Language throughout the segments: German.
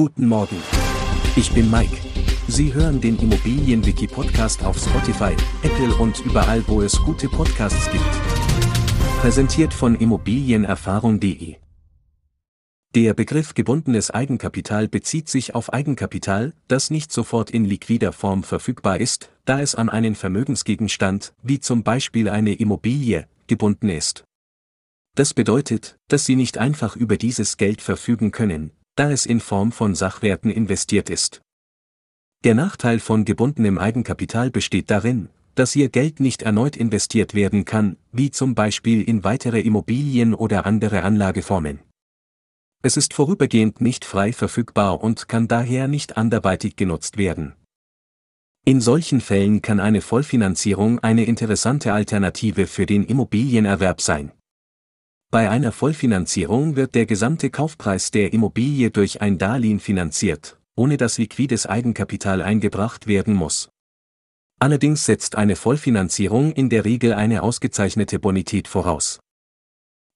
Guten Morgen. Ich bin Mike. Sie hören den Immobilienwiki-Podcast auf Spotify, Apple und überall, wo es gute Podcasts gibt. Präsentiert von Immobilienerfahrung.de. Der Begriff gebundenes Eigenkapital bezieht sich auf Eigenkapital, das nicht sofort in liquider Form verfügbar ist, da es an einen Vermögensgegenstand, wie zum Beispiel eine Immobilie, gebunden ist. Das bedeutet, dass Sie nicht einfach über dieses Geld verfügen können, da es in Form von Sachwerten investiert ist. Der Nachteil von gebundenem Eigenkapital besteht darin, dass Ihr Geld nicht erneut investiert werden kann, wie zum Beispiel in weitere Immobilien oder andere Anlageformen. Es ist vorübergehend nicht frei verfügbar und kann daher nicht anderweitig genutzt werden. In solchen Fällen kann eine Vollfinanzierung eine interessante Alternative für den Immobilienerwerb sein. Bei einer Vollfinanzierung wird der gesamte Kaufpreis der Immobilie durch ein Darlehen finanziert, ohne dass liquides Eigenkapital eingebracht werden muss. Allerdings setzt eine Vollfinanzierung in der Regel eine ausgezeichnete Bonität voraus.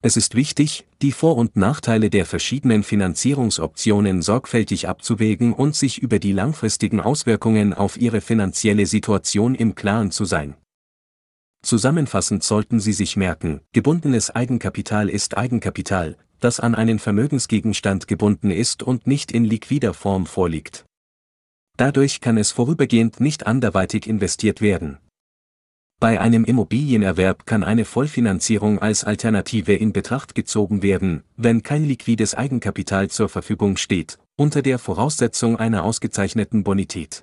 Es ist wichtig, die Vor- und Nachteile der verschiedenen Finanzierungsoptionen sorgfältig abzuwägen und sich über die langfristigen Auswirkungen auf Ihre finanzielle Situation im Klaren zu sein. Zusammenfassend sollten Sie sich merken, gebundenes Eigenkapital ist Eigenkapital, das an einen Vermögensgegenstand gebunden ist und nicht in liquider Form vorliegt. Dadurch kann es vorübergehend nicht anderweitig investiert werden. Bei einem Immobilienerwerb kann eine Vollfinanzierung als Alternative in Betracht gezogen werden, wenn kein liquides Eigenkapital zur Verfügung steht, unter der Voraussetzung einer ausgezeichneten Bonität.